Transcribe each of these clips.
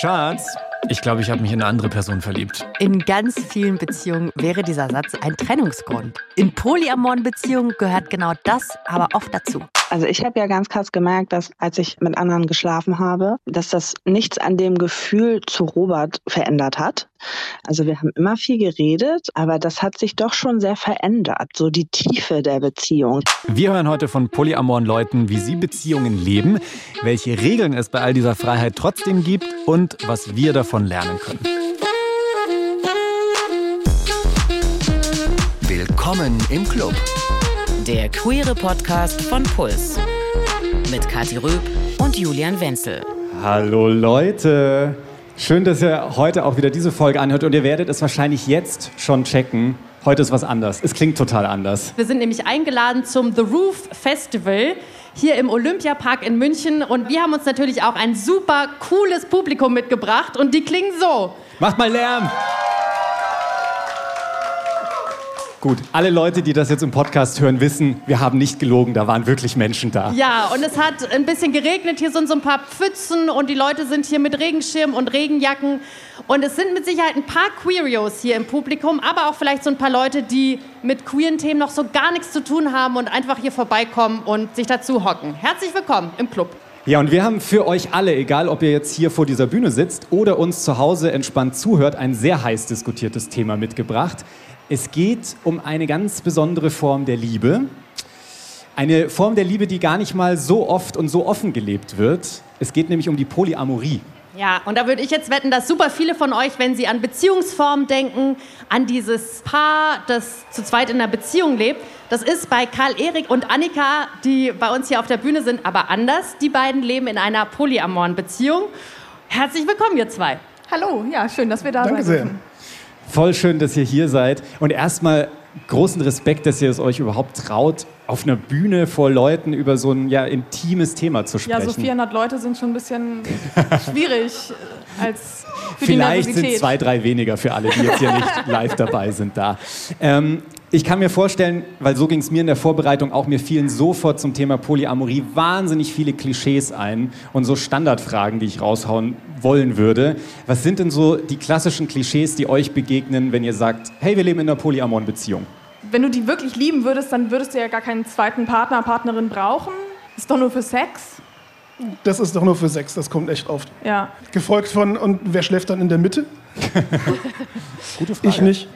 Schatz, ich glaube, ich habe mich in eine andere Person verliebt. In ganz vielen Beziehungen wäre dieser Satz ein Trennungsgrund. In polyamoren Beziehungen gehört genau das aber oft dazu. Also ich habe ja ganz krass gemerkt, dass als ich mit anderen geschlafen habe, dass das nichts an dem Gefühl zu Robert verändert hat. Also wir haben immer viel geredet, aber das hat sich doch schon sehr verändert, so die Tiefe der Beziehung. Wir hören heute von polyamoren Leuten, wie sie Beziehungen leben, welche Regeln es bei all dieser Freiheit trotzdem gibt und was wir davon lernen können. Willkommen im Club. Der queere Podcast von Puls. Mit Kathi Röb und Julian Wenzel. Hallo Leute. Schön, dass ihr heute auch wieder diese Folge anhört und ihr werdet es wahrscheinlich jetzt schon checken. Heute ist was anders. Es klingt total anders. Wir sind nämlich eingeladen zum The Roof Festival hier im Olympiapark in München und wir haben uns natürlich auch ein super cooles Publikum mitgebracht und die klingen so. Macht mal Lärm! Gut, alle Leute, die das jetzt im Podcast hören, wissen, wir haben nicht gelogen, da waren wirklich Menschen da. Ja, und es hat ein bisschen geregnet, hier sind so ein paar Pfützen und die Leute sind hier mit Regenschirm und Regenjacken. Und es sind mit Sicherheit ein paar Queerios hier im Publikum, aber auch vielleicht so ein paar Leute, die mit queeren Themen noch so gar nichts zu tun haben und einfach hier vorbeikommen und sich dazu hocken. Herzlich willkommen im Club. Ja, und wir haben für euch alle, egal ob ihr jetzt hier vor dieser Bühne sitzt oder uns zu Hause entspannt zuhört, ein sehr heiß diskutiertes Thema mitgebracht. Es geht um eine ganz besondere Form der Liebe. Eine Form der Liebe, die gar nicht mal so oft und so offen gelebt wird. Es geht nämlich um die Polyamorie. Ja, und da würde ich jetzt wetten, dass super viele von euch, wenn sie an Beziehungsformen denken, an dieses Paar, das zu zweit in einer Beziehung lebt, das ist bei Karl Erik und Annika, die bei uns hier auf der Bühne sind, aber anders. Die beiden leben in einer polyamoren Beziehung. Herzlich willkommen, ihr zwei. Hallo, ja, schön, dass wir da Danke sein sehr. Voll schön, dass ihr hier seid. Und erstmal großen Respekt, dass ihr es euch überhaupt traut, auf einer Bühne vor Leuten über so ein ja, intimes Thema zu Ja, sprechen. so 400 Leute sind schon ein bisschen schwierig als für Vielleicht die sind Nervosität. zwei, drei weniger für alle, die jetzt hier nicht live dabei sind da. Ähm, ich kann mir vorstellen, weil so ging es mir in der Vorbereitung auch, mir fielen sofort zum Thema Polyamorie wahnsinnig viele Klischees ein und so Standardfragen, die ich raushauen wollen würde. Was sind denn so die klassischen Klischees, die euch begegnen, wenn ihr sagt, hey, wir leben in einer polyamoren Beziehung? Wenn du die wirklich lieben würdest, dann würdest du ja gar keinen zweiten Partner, Partnerin brauchen. Ist doch nur für Sex. Das ist doch nur für Sex, das kommt echt oft. Ja. Gefolgt von, und wer schläft dann in der Mitte? Gute Frage. Ich nicht.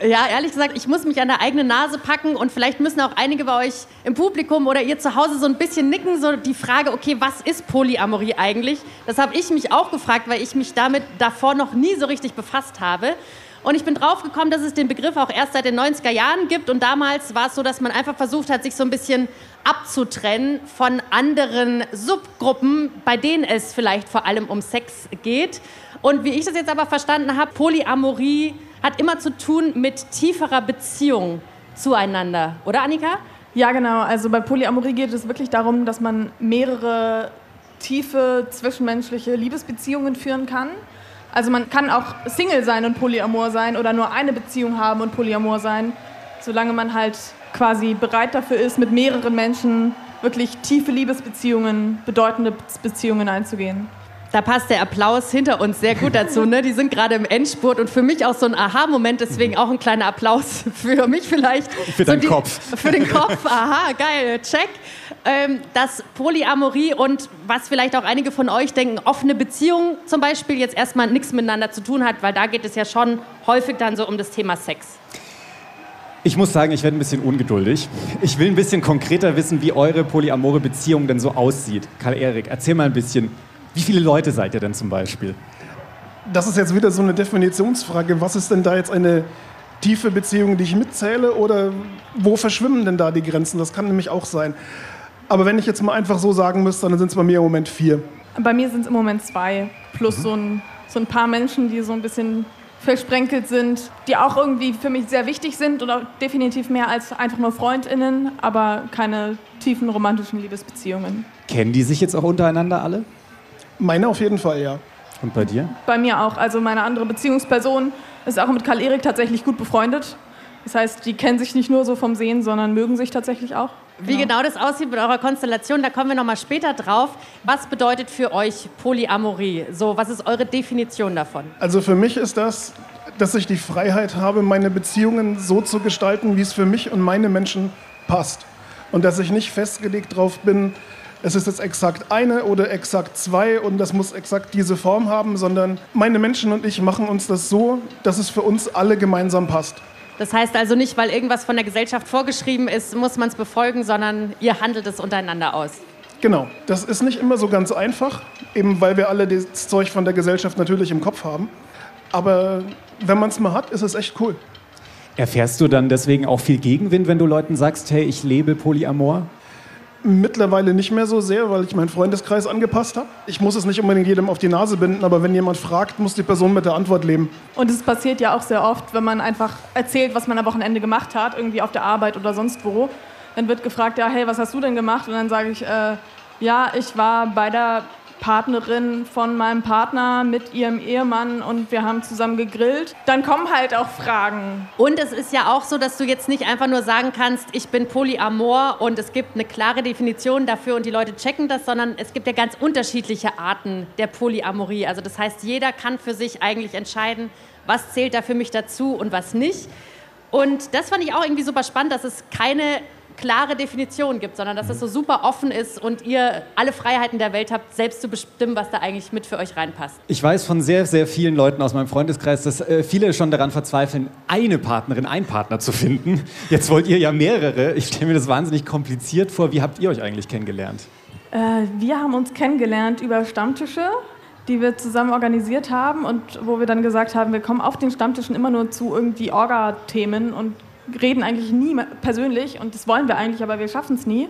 Ja, ehrlich gesagt, ich muss mich an der eigenen Nase packen und vielleicht müssen auch einige bei euch im Publikum oder ihr zu Hause so ein bisschen nicken, so die Frage, okay, was ist Polyamorie eigentlich? Das habe ich mich auch gefragt, weil ich mich damit davor noch nie so richtig befasst habe. Und ich bin drauf gekommen, dass es den Begriff auch erst seit den 90er Jahren gibt. Und damals war es so, dass man einfach versucht hat, sich so ein bisschen abzutrennen von anderen Subgruppen, bei denen es vielleicht vor allem um Sex geht. Und wie ich das jetzt aber verstanden habe, Polyamorie hat immer zu tun mit tieferer Beziehung zueinander. Oder Annika? Ja, genau. Also bei Polyamorie geht es wirklich darum, dass man mehrere tiefe zwischenmenschliche Liebesbeziehungen führen kann. Also man kann auch Single sein und Polyamor sein oder nur eine Beziehung haben und Polyamor sein, solange man halt quasi bereit dafür ist, mit mehreren Menschen wirklich tiefe Liebesbeziehungen, bedeutende Beziehungen einzugehen. Da passt der Applaus hinter uns sehr gut dazu. Ne? Die sind gerade im Endspurt und für mich auch so ein Aha-Moment, deswegen auch ein kleiner Applaus für mich vielleicht. Für deinen so Kopf. Für den Kopf, aha, geil, check. Ähm, dass Polyamorie und was vielleicht auch einige von euch denken, offene Beziehung zum Beispiel jetzt erstmal nichts miteinander zu tun hat, weil da geht es ja schon häufig dann so um das Thema Sex. Ich muss sagen, ich werde ein bisschen ungeduldig. Ich will ein bisschen konkreter wissen, wie eure polyamore Beziehung denn so aussieht. Karl-Erik, erzähl mal ein bisschen. Wie viele Leute seid ihr denn zum Beispiel? Das ist jetzt wieder so eine Definitionsfrage. Was ist denn da jetzt eine tiefe Beziehung, die ich mitzähle? Oder wo verschwimmen denn da die Grenzen? Das kann nämlich auch sein. Aber wenn ich jetzt mal einfach so sagen müsste, dann sind es bei mir im Moment vier. Bei mir sind es im Moment zwei, plus so, ein, so ein paar Menschen, die so ein bisschen versprenkelt sind, die auch irgendwie für mich sehr wichtig sind oder definitiv mehr als einfach nur FreundInnen, aber keine tiefen romantischen Liebesbeziehungen. Kennen die sich jetzt auch untereinander alle? Meine auf jeden Fall, ja. Und bei dir? Bei mir auch. Also meine andere Beziehungsperson ist auch mit Karl-Erik tatsächlich gut befreundet. Das heißt, die kennen sich nicht nur so vom Sehen, sondern mögen sich tatsächlich auch. Wie genau das aussieht mit eurer Konstellation, da kommen wir noch mal später drauf. Was bedeutet für euch Polyamorie? So, was ist eure Definition davon? Also für mich ist das, dass ich die Freiheit habe, meine Beziehungen so zu gestalten, wie es für mich und meine Menschen passt. Und dass ich nicht festgelegt drauf bin, es ist jetzt exakt eine oder exakt zwei und das muss exakt diese Form haben, sondern meine Menschen und ich machen uns das so, dass es für uns alle gemeinsam passt. Das heißt also nicht, weil irgendwas von der Gesellschaft vorgeschrieben ist, muss man es befolgen, sondern ihr handelt es untereinander aus. Genau, das ist nicht immer so ganz einfach, eben weil wir alle das Zeug von der Gesellschaft natürlich im Kopf haben. Aber wenn man es mal hat, ist es echt cool. Erfährst du dann deswegen auch viel Gegenwind, wenn du Leuten sagst, hey, ich lebe Polyamor? Mittlerweile nicht mehr so sehr, weil ich meinen Freundeskreis angepasst habe. Ich muss es nicht unbedingt jedem auf die Nase binden, aber wenn jemand fragt, muss die Person mit der Antwort leben. Und es passiert ja auch sehr oft, wenn man einfach erzählt, was man am Wochenende gemacht hat, irgendwie auf der Arbeit oder sonst wo. Dann wird gefragt, ja, hey, was hast du denn gemacht? Und dann sage ich, äh, ja, ich war bei der Partnerin von meinem Partner mit ihrem Ehemann und wir haben zusammen gegrillt. Dann kommen halt auch Fragen. Und es ist ja auch so, dass du jetzt nicht einfach nur sagen kannst, ich bin Polyamor und es gibt eine klare Definition dafür und die Leute checken das, sondern es gibt ja ganz unterschiedliche Arten der Polyamorie. Also das heißt, jeder kann für sich eigentlich entscheiden, was zählt da für mich dazu und was nicht. Und das fand ich auch irgendwie super spannend, dass es keine klare Definition gibt, sondern dass es so super offen ist und ihr alle Freiheiten der Welt habt, selbst zu bestimmen, was da eigentlich mit für euch reinpasst. Ich weiß von sehr, sehr vielen Leuten aus meinem Freundeskreis, dass äh, viele schon daran verzweifeln, eine Partnerin, einen Partner zu finden. Jetzt wollt ihr ja mehrere. Ich stelle mir das wahnsinnig kompliziert vor. Wie habt ihr euch eigentlich kennengelernt? Äh, wir haben uns kennengelernt über Stammtische die wir zusammen organisiert haben und wo wir dann gesagt haben, wir kommen auf den Stammtischen immer nur zu irgendwie Orga-Themen und reden eigentlich nie persönlich und das wollen wir eigentlich, aber wir schaffen es nie.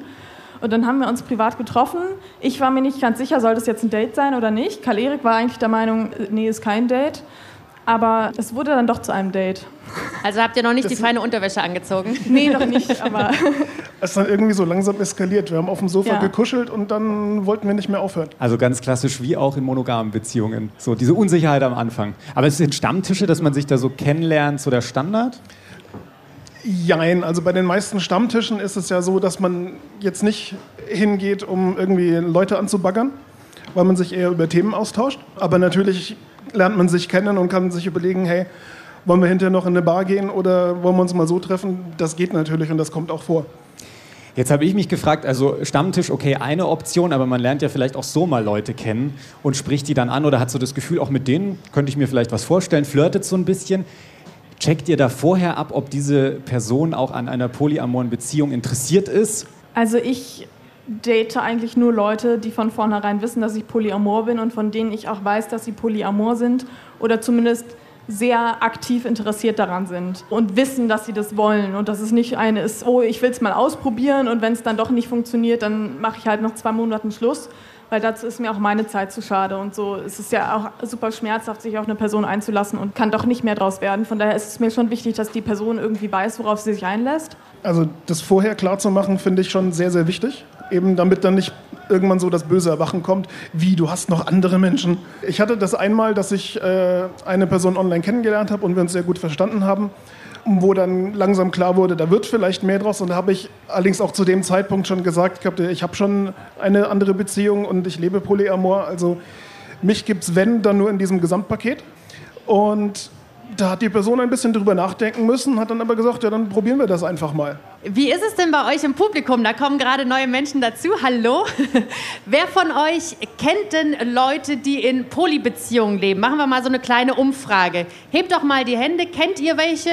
Und dann haben wir uns privat getroffen. Ich war mir nicht ganz sicher, soll das jetzt ein Date sein oder nicht. Karl-Erik war eigentlich der Meinung, nee, ist kein Date. Aber es wurde dann doch zu einem Date. Also habt ihr noch nicht das die feine Unterwäsche angezogen? Nee, noch nicht, aber. Es ist dann irgendwie so langsam eskaliert. Wir haben auf dem Sofa ja. gekuschelt und dann wollten wir nicht mehr aufhören. Also ganz klassisch wie auch in monogamen Beziehungen. So diese Unsicherheit am Anfang. Aber es sind Stammtische, dass man sich da so kennenlernt, so der Standard? Jein, also bei den meisten Stammtischen ist es ja so, dass man jetzt nicht hingeht, um irgendwie Leute anzubaggern, weil man sich eher über Themen austauscht. Aber natürlich lernt man sich kennen und kann sich überlegen, hey, wollen wir hinterher noch in eine Bar gehen oder wollen wir uns mal so treffen? Das geht natürlich und das kommt auch vor. Jetzt habe ich mich gefragt, also Stammtisch, okay, eine Option, aber man lernt ja vielleicht auch so mal Leute kennen und spricht die dann an oder hat so das Gefühl, auch mit denen könnte ich mir vielleicht was vorstellen, flirtet so ein bisschen. Checkt ihr da vorher ab, ob diese Person auch an einer polyamoren Beziehung interessiert ist? Also ich date eigentlich nur Leute, die von vornherein wissen, dass ich polyamor bin und von denen ich auch weiß, dass sie polyamor sind oder zumindest sehr aktiv interessiert daran sind und wissen, dass sie das wollen und dass es nicht eine ist, oh, ich will es mal ausprobieren und wenn es dann doch nicht funktioniert, dann mache ich halt noch zwei Monaten Schluss, weil dazu ist mir auch meine Zeit zu schade. Und so ist es ja auch super schmerzhaft, sich auf eine Person einzulassen und kann doch nicht mehr draus werden. Von daher ist es mir schon wichtig, dass die Person irgendwie weiß, worauf sie sich einlässt. Also das vorher klar zu machen, finde ich schon sehr, sehr wichtig. Eben damit dann nicht irgendwann so das böse Erwachen kommt, wie du hast noch andere Menschen. Ich hatte das einmal, dass ich äh, eine Person online kennengelernt habe und wir uns sehr gut verstanden haben wo dann langsam klar wurde, da wird vielleicht mehr draus. Und da habe ich allerdings auch zu dem Zeitpunkt schon gesagt, ich habe schon eine andere Beziehung und ich lebe Polyamor. Also mich gibt es, wenn, dann nur in diesem Gesamtpaket. Und da hat die Person ein bisschen drüber nachdenken müssen, hat dann aber gesagt, ja, dann probieren wir das einfach mal. Wie ist es denn bei euch im Publikum? Da kommen gerade neue Menschen dazu. Hallo. Wer von euch kennt denn Leute, die in Polybeziehungen leben? Machen wir mal so eine kleine Umfrage. Hebt doch mal die Hände. Kennt ihr welche?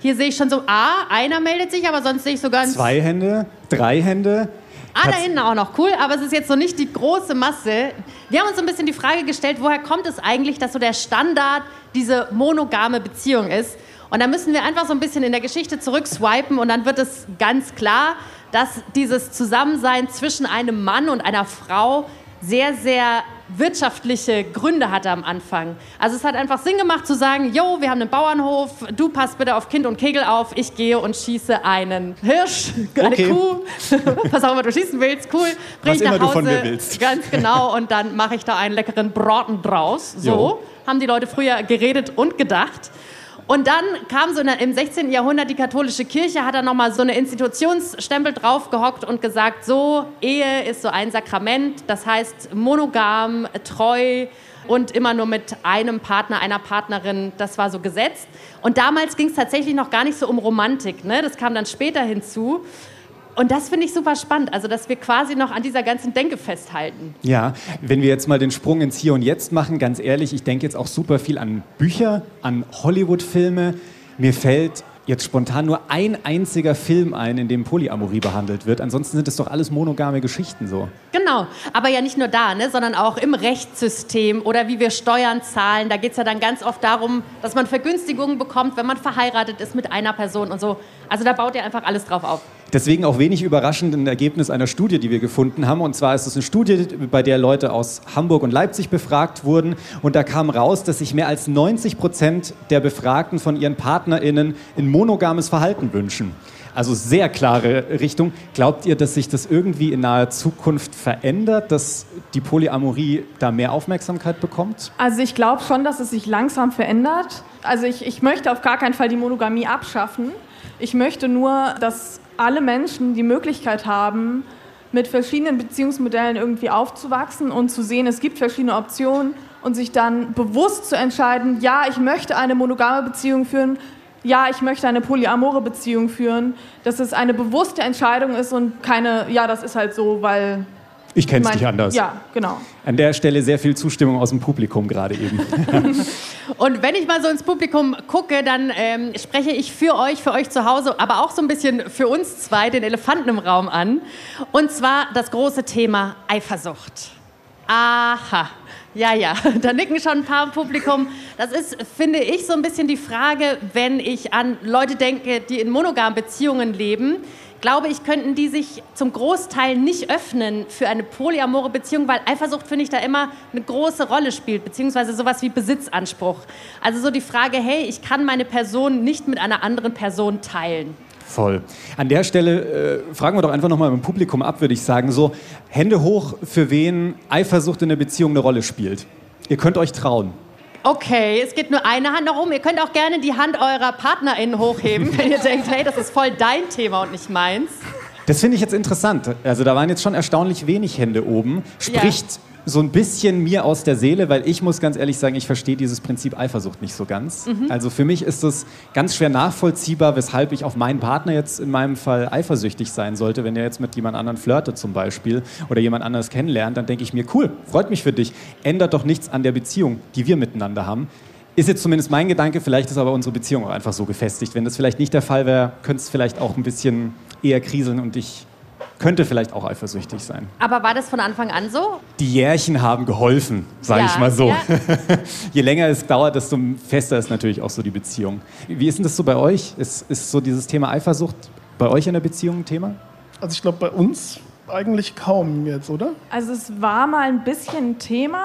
Hier sehe ich schon so, ah, einer meldet sich, aber sonst sehe ich so ganz... Zwei Hände, drei Hände. Ah, da hinten auch noch, cool, aber es ist jetzt so nicht die große Masse. Wir haben uns so ein bisschen die Frage gestellt, woher kommt es eigentlich, dass so der Standard diese monogame Beziehung ist? Und da müssen wir einfach so ein bisschen in der Geschichte zurückswipen und dann wird es ganz klar, dass dieses Zusammensein zwischen einem Mann und einer Frau sehr, sehr wirtschaftliche Gründe hatte am Anfang. Also es hat einfach Sinn gemacht zu sagen, jo, wir haben einen Bauernhof, du passt bitte auf Kind und Kegel auf, ich gehe und schieße einen Hirsch, eine okay. Kuh, was auch immer du schießen willst, cool, bring was ich nach Hause, ganz genau, und dann mache ich da einen leckeren Braten draus. So jo. haben die Leute früher geredet und gedacht. Und dann kam so im 16. Jahrhundert die katholische Kirche, hat da nochmal so eine Institutionsstempel drauf gehockt und gesagt, so, Ehe ist so ein Sakrament, das heißt monogam, treu und immer nur mit einem Partner, einer Partnerin, das war so gesetzt. Und damals ging es tatsächlich noch gar nicht so um Romantik, ne? das kam dann später hinzu. Und das finde ich super spannend, also dass wir quasi noch an dieser ganzen Denke festhalten. Ja, wenn wir jetzt mal den Sprung ins Hier und Jetzt machen, ganz ehrlich, ich denke jetzt auch super viel an Bücher, an Hollywood-Filme. Mir fällt jetzt spontan nur ein einziger Film ein, in dem Polyamorie behandelt wird. Ansonsten sind es doch alles monogame Geschichten so. Genau, aber ja nicht nur da, ne, sondern auch im Rechtssystem oder wie wir Steuern zahlen. Da geht es ja dann ganz oft darum, dass man Vergünstigungen bekommt, wenn man verheiratet ist mit einer Person und so. Also da baut ihr einfach alles drauf auf. Deswegen auch wenig überraschend ein Ergebnis einer Studie, die wir gefunden haben. Und zwar ist es eine Studie, bei der Leute aus Hamburg und Leipzig befragt wurden. Und da kam raus, dass sich mehr als 90 Prozent der Befragten von ihren PartnerInnen ein monogames Verhalten wünschen. Also sehr klare Richtung. Glaubt ihr, dass sich das irgendwie in naher Zukunft verändert, dass die Polyamorie da mehr Aufmerksamkeit bekommt? Also ich glaube schon, dass es sich langsam verändert. Also ich, ich möchte auf gar keinen Fall die Monogamie abschaffen. Ich möchte nur, dass alle Menschen die Möglichkeit haben, mit verschiedenen Beziehungsmodellen irgendwie aufzuwachsen und zu sehen, es gibt verschiedene Optionen und sich dann bewusst zu entscheiden, ja, ich möchte eine monogame Beziehung führen, ja, ich möchte eine polyamore Beziehung führen, dass es eine bewusste Entscheidung ist und keine, ja, das ist halt so, weil ich kenne es nicht anders. Ja, genau. An der Stelle sehr viel Zustimmung aus dem Publikum gerade eben. Und wenn ich mal so ins Publikum gucke, dann ähm, spreche ich für euch, für euch zu Hause, aber auch so ein bisschen für uns zwei den Elefanten im Raum an. Und zwar das große Thema Eifersucht. Aha. Ja, ja, da nicken schon ein paar im Publikum. Das ist, finde ich, so ein bisschen die Frage, wenn ich an Leute denke, die in monogamen Beziehungen leben glaube ich, könnten die sich zum Großteil nicht öffnen für eine polyamore Beziehung, weil Eifersucht, finde ich, da immer eine große Rolle spielt, beziehungsweise sowas wie Besitzanspruch. Also so die Frage, hey, ich kann meine Person nicht mit einer anderen Person teilen. Voll. An der Stelle äh, fragen wir doch einfach nochmal im Publikum ab, würde ich sagen. So, Hände hoch, für wen Eifersucht in der Beziehung eine Rolle spielt. Ihr könnt euch trauen. Okay, es geht nur eine Hand nach oben. Ihr könnt auch gerne die Hand eurer PartnerInnen hochheben, wenn ihr denkt, hey, das ist voll dein Thema und nicht meins. Das finde ich jetzt interessant. Also da waren jetzt schon erstaunlich wenig Hände oben. Spricht so ein bisschen mir aus der Seele, weil ich muss ganz ehrlich sagen, ich verstehe dieses Prinzip Eifersucht nicht so ganz. Mhm. Also für mich ist es ganz schwer nachvollziehbar, weshalb ich auf meinen Partner jetzt in meinem Fall eifersüchtig sein sollte, wenn er jetzt mit jemand anderem flirtet zum Beispiel oder jemand anderes kennenlernt, dann denke ich mir, cool, freut mich für dich, ändert doch nichts an der Beziehung, die wir miteinander haben. Ist jetzt zumindest mein Gedanke, vielleicht ist aber unsere Beziehung auch einfach so gefestigt. Wenn das vielleicht nicht der Fall wäre, könnte es vielleicht auch ein bisschen eher kriseln und ich könnte vielleicht auch eifersüchtig sein. Aber war das von Anfang an so? Die Jährchen haben geholfen, sage ja, ich mal so. Ja. Je länger es dauert, desto fester ist natürlich auch so die Beziehung. Wie ist denn das so bei euch? Ist, ist so dieses Thema Eifersucht bei euch in der Beziehung ein Thema? Also ich glaube bei uns eigentlich kaum jetzt, oder? Also es war mal ein bisschen Thema,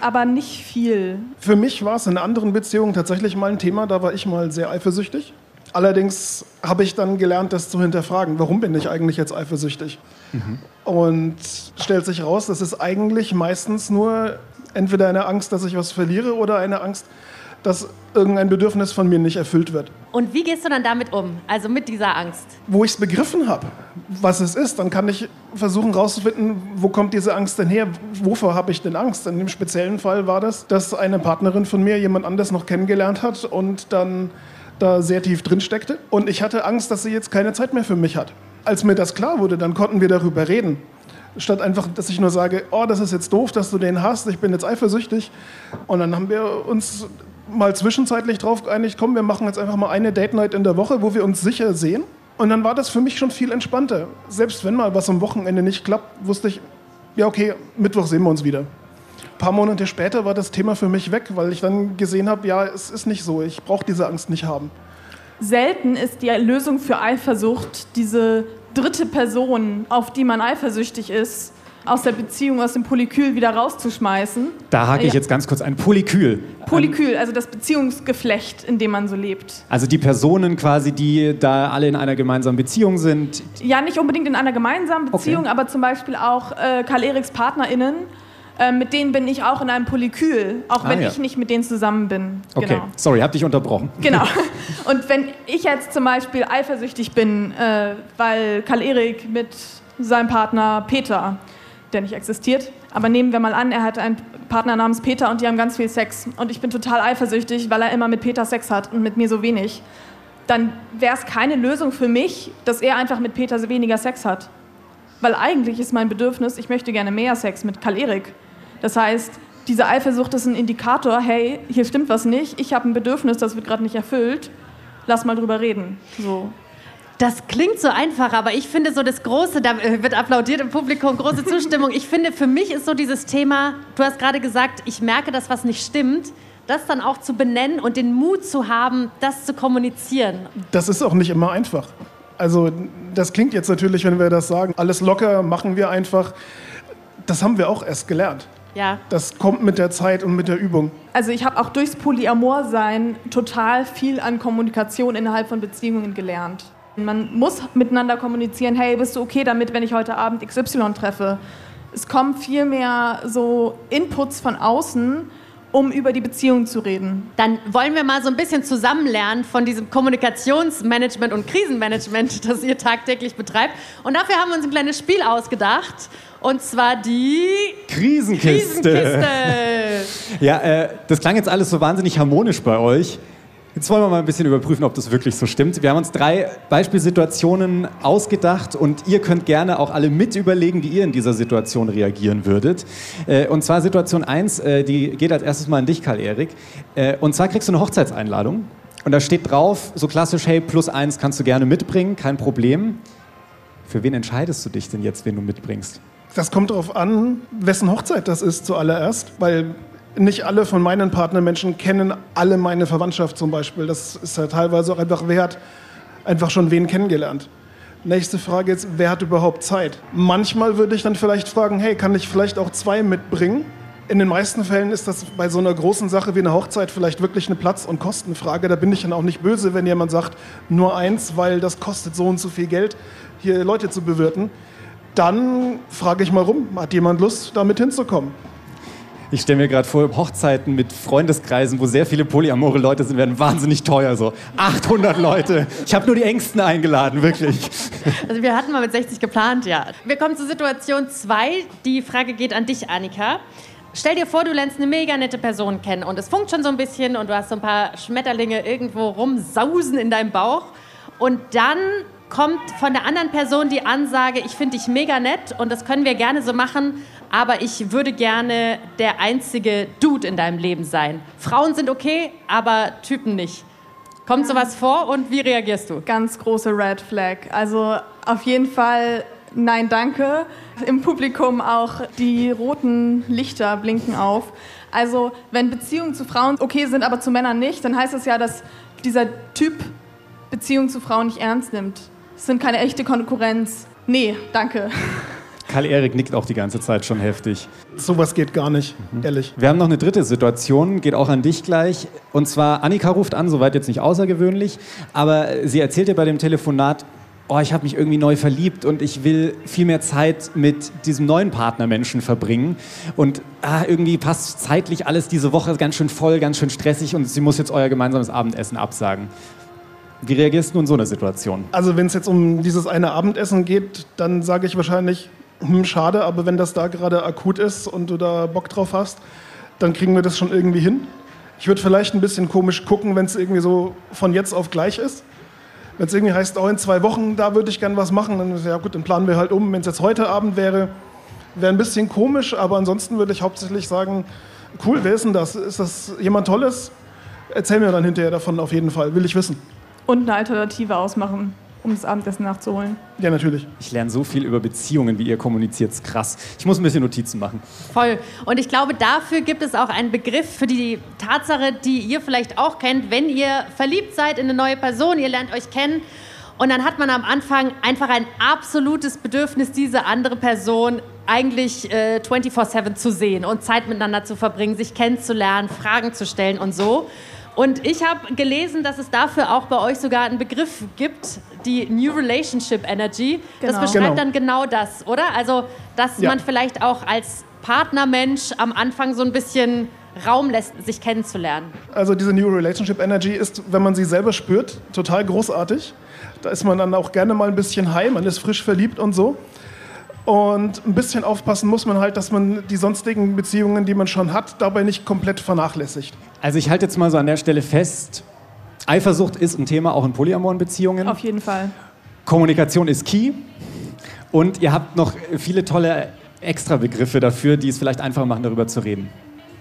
aber nicht viel. Für mich war es in anderen Beziehungen tatsächlich mal ein Thema, da war ich mal sehr eifersüchtig. Allerdings habe ich dann gelernt, das zu hinterfragen. Warum bin ich eigentlich jetzt eifersüchtig? Mhm. Und stellt sich raus, das ist eigentlich meistens nur entweder eine Angst, dass ich was verliere oder eine Angst, dass irgendein Bedürfnis von mir nicht erfüllt wird. Und wie gehst du dann damit um, also mit dieser Angst? Wo ich es begriffen habe, was es ist, dann kann ich versuchen herauszufinden, wo kommt diese Angst denn her, wovor habe ich denn Angst. In dem speziellen Fall war das, dass eine Partnerin von mir jemand anders noch kennengelernt hat und dann da sehr tief drin steckte. Und ich hatte Angst, dass sie jetzt keine Zeit mehr für mich hat. Als mir das klar wurde, dann konnten wir darüber reden. Statt einfach, dass ich nur sage, oh, das ist jetzt doof, dass du den hast, ich bin jetzt eifersüchtig. Und dann haben wir uns mal zwischenzeitlich drauf geeinigt, komm, wir machen jetzt einfach mal eine Date Night in der Woche, wo wir uns sicher sehen. Und dann war das für mich schon viel entspannter. Selbst wenn mal was am Wochenende nicht klappt, wusste ich, ja okay, Mittwoch sehen wir uns wieder paar Monate später war das Thema für mich weg, weil ich dann gesehen habe, ja, es ist nicht so, ich brauche diese Angst nicht haben. Selten ist die Lösung für Eifersucht diese dritte Person, auf die man eifersüchtig ist, aus der Beziehung, aus dem Polykül wieder rauszuschmeißen. Da hake ich jetzt ganz kurz ein. Polykül. Polykül, also das Beziehungsgeflecht, in dem man so lebt. Also die Personen quasi, die da alle in einer gemeinsamen Beziehung sind. Ja, nicht unbedingt in einer gemeinsamen Beziehung, okay. aber zum Beispiel auch äh, Karl Eriks PartnerInnen äh, mit denen bin ich auch in einem Polykül, auch Ah, wenn ja. ich nicht mit denen zusammen bin. Okay, Genau. sorry, hab dich unterbrochen. Genau. Und wenn ich jetzt zum Beispiel eifersüchtig bin, äh, weil Karl-Erik mit seinem Partner Peter, der nicht existiert, aber nehmen wir mal an, er hat einen Partner namens Peter und die haben ganz viel Sex und ich bin total eifersüchtig, weil er immer mit Peter Sex hat und mit mir so wenig, dann wäre es keine Lösung für mich, dass er einfach mit Peter weniger Sex hat. Weil eigentlich ist mein Bedürfnis, ich möchte gerne mehr Sex mit Karl-Erik. Das heißt, diese Eifersucht ist ein Indikator, hey, hier stimmt was nicht, ich habe ein Bedürfnis, das wird gerade nicht erfüllt, lass mal drüber reden. So. Das klingt so einfach, aber ich finde so das Große, da wird applaudiert im Publikum, große Zustimmung. Ich finde, für mich ist so dieses Thema, du hast gerade gesagt, ich merke, dass was nicht stimmt, das dann auch zu benennen und den Mut zu haben, das zu kommunizieren. Das ist auch nicht immer einfach. Also das klingt jetzt natürlich, wenn wir das sagen, alles locker, machen wir einfach. Das haben wir auch erst gelernt. Ja. Das kommt mit der Zeit und mit der Übung. Also ich habe auch durchs Polyamor-Sein total viel an Kommunikation innerhalb von Beziehungen gelernt. Man muss miteinander kommunizieren, hey, bist du okay damit, wenn ich heute Abend XY treffe? Es kommen viel mehr so Inputs von außen, um über die Beziehung zu reden. Dann wollen wir mal so ein bisschen zusammen lernen von diesem Kommunikationsmanagement und Krisenmanagement, das ihr tagtäglich betreibt. Und dafür haben wir uns ein kleines Spiel ausgedacht. Und zwar die Krisenkiste. Krisenkiste. Ja, äh, das klang jetzt alles so wahnsinnig harmonisch bei euch. Jetzt wollen wir mal ein bisschen überprüfen, ob das wirklich so stimmt. Wir haben uns drei Beispielsituationen ausgedacht und ihr könnt gerne auch alle mit überlegen, wie ihr in dieser Situation reagieren würdet. Äh, und zwar Situation 1, äh, die geht als erstes mal an dich, Karl-Erik. Äh, und zwar kriegst du eine Hochzeitseinladung und da steht drauf, so klassisch, hey, plus eins kannst du gerne mitbringen, kein Problem. Für wen entscheidest du dich denn jetzt, wen du mitbringst? Das kommt darauf an, wessen Hochzeit das ist zuallererst, weil nicht alle von meinen Partnermenschen kennen alle meine Verwandtschaft zum Beispiel. Das ist ja teilweise auch einfach wert, einfach schon wen kennengelernt. Nächste Frage ist, wer hat überhaupt Zeit? Manchmal würde ich dann vielleicht fragen, hey, kann ich vielleicht auch zwei mitbringen? In den meisten Fällen ist das bei so einer großen Sache wie einer Hochzeit vielleicht wirklich eine Platz- und Kostenfrage. Da bin ich dann auch nicht böse, wenn jemand sagt, nur eins, weil das kostet so und so viel Geld, hier Leute zu bewirten. Dann frage ich mal rum, hat jemand Lust, damit hinzukommen? Ich stelle mir gerade vor, Hochzeiten mit Freundeskreisen, wo sehr viele polyamore Leute sind, werden wahnsinnig teuer. So 800 Leute. Ich habe nur die Ängsten eingeladen, wirklich. Also wir hatten mal mit 60 geplant, ja. Wir kommen zu Situation 2. Die Frage geht an dich, Annika. Stell dir vor, du lernst eine mega nette Person kennen und es funkt schon so ein bisschen und du hast so ein paar Schmetterlinge irgendwo rumsausen in deinem Bauch und dann kommt von der anderen Person die Ansage, ich finde dich mega nett und das können wir gerne so machen, aber ich würde gerne der einzige Dude in deinem Leben sein. Frauen sind okay, aber Typen nicht. Kommt sowas vor und wie reagierst du? Ganz große Red Flag. Also auf jeden Fall nein, danke. Im Publikum auch die roten Lichter blinken auf. Also wenn Beziehungen zu Frauen okay sind, aber zu Männern nicht, dann heißt das ja, dass dieser Typ Beziehungen zu Frauen nicht ernst nimmt. Es sind keine echte Konkurrenz. Nee, danke. Karl-Erik nickt auch die ganze Zeit schon heftig. Sowas geht gar nicht, ehrlich. Wir haben noch eine dritte Situation, geht auch an dich gleich. Und zwar, Annika ruft an, soweit jetzt nicht außergewöhnlich, aber sie erzählt dir bei dem Telefonat, oh, ich habe mich irgendwie neu verliebt und ich will viel mehr Zeit mit diesem neuen Partnermenschen verbringen. Und ah, irgendwie passt zeitlich alles diese Woche ganz schön voll, ganz schön stressig und sie muss jetzt euer gemeinsames Abendessen absagen. Wie reagierst du in so einer Situation? Also wenn es jetzt um dieses eine Abendessen geht, dann sage ich wahrscheinlich, hm, schade, aber wenn das da gerade akut ist und du da Bock drauf hast, dann kriegen wir das schon irgendwie hin. Ich würde vielleicht ein bisschen komisch gucken, wenn es irgendwie so von jetzt auf gleich ist. Wenn es irgendwie heißt, oh, in zwei Wochen, da würde ich gern was machen, dann ja gut, dann planen wir halt um. Wenn es jetzt heute Abend wäre, wäre ein bisschen komisch, aber ansonsten würde ich hauptsächlich sagen, cool, wer ist denn das? Ist das jemand Tolles? Erzähl mir dann hinterher davon auf jeden Fall, will ich wissen. Und eine Alternative ausmachen, um das Abendessen nachzuholen. Ja, natürlich. Ich lerne so viel über Beziehungen, wie ihr kommuniziert, ist krass. Ich muss ein bisschen Notizen machen. Voll. Und ich glaube, dafür gibt es auch einen Begriff für die Tatsache, die ihr vielleicht auch kennt, wenn ihr verliebt seid in eine neue Person, ihr lernt euch kennen und dann hat man am Anfang einfach ein absolutes Bedürfnis, diese andere Person eigentlich äh, 24/7 zu sehen und Zeit miteinander zu verbringen, sich kennenzulernen, Fragen zu stellen und so. Und ich habe gelesen, dass es dafür auch bei euch sogar einen Begriff gibt, die New Relationship Energy. Das Genau. beschreibt Genau. dann genau das, oder? Also, dass Ja. man vielleicht auch als Partnermensch am Anfang so ein bisschen Raum lässt, sich kennenzulernen? Also diese New Relationship Energy ist, wenn man sie selber spürt, total großartig. Da ist man dann auch gerne mal ein bisschen high, man ist frisch verliebt und so. Und ein bisschen aufpassen muss man halt, dass man die sonstigen Beziehungen, die man schon hat, dabei nicht komplett vernachlässigt. Also ich halte jetzt mal so an der Stelle fest, Eifersucht ist ein Thema auch in polyamoren Beziehungen. Auf jeden Fall. Kommunikation ist key. Und ihr habt noch viele tolle Extrabegriffe dafür, die es vielleicht einfacher machen, darüber zu reden.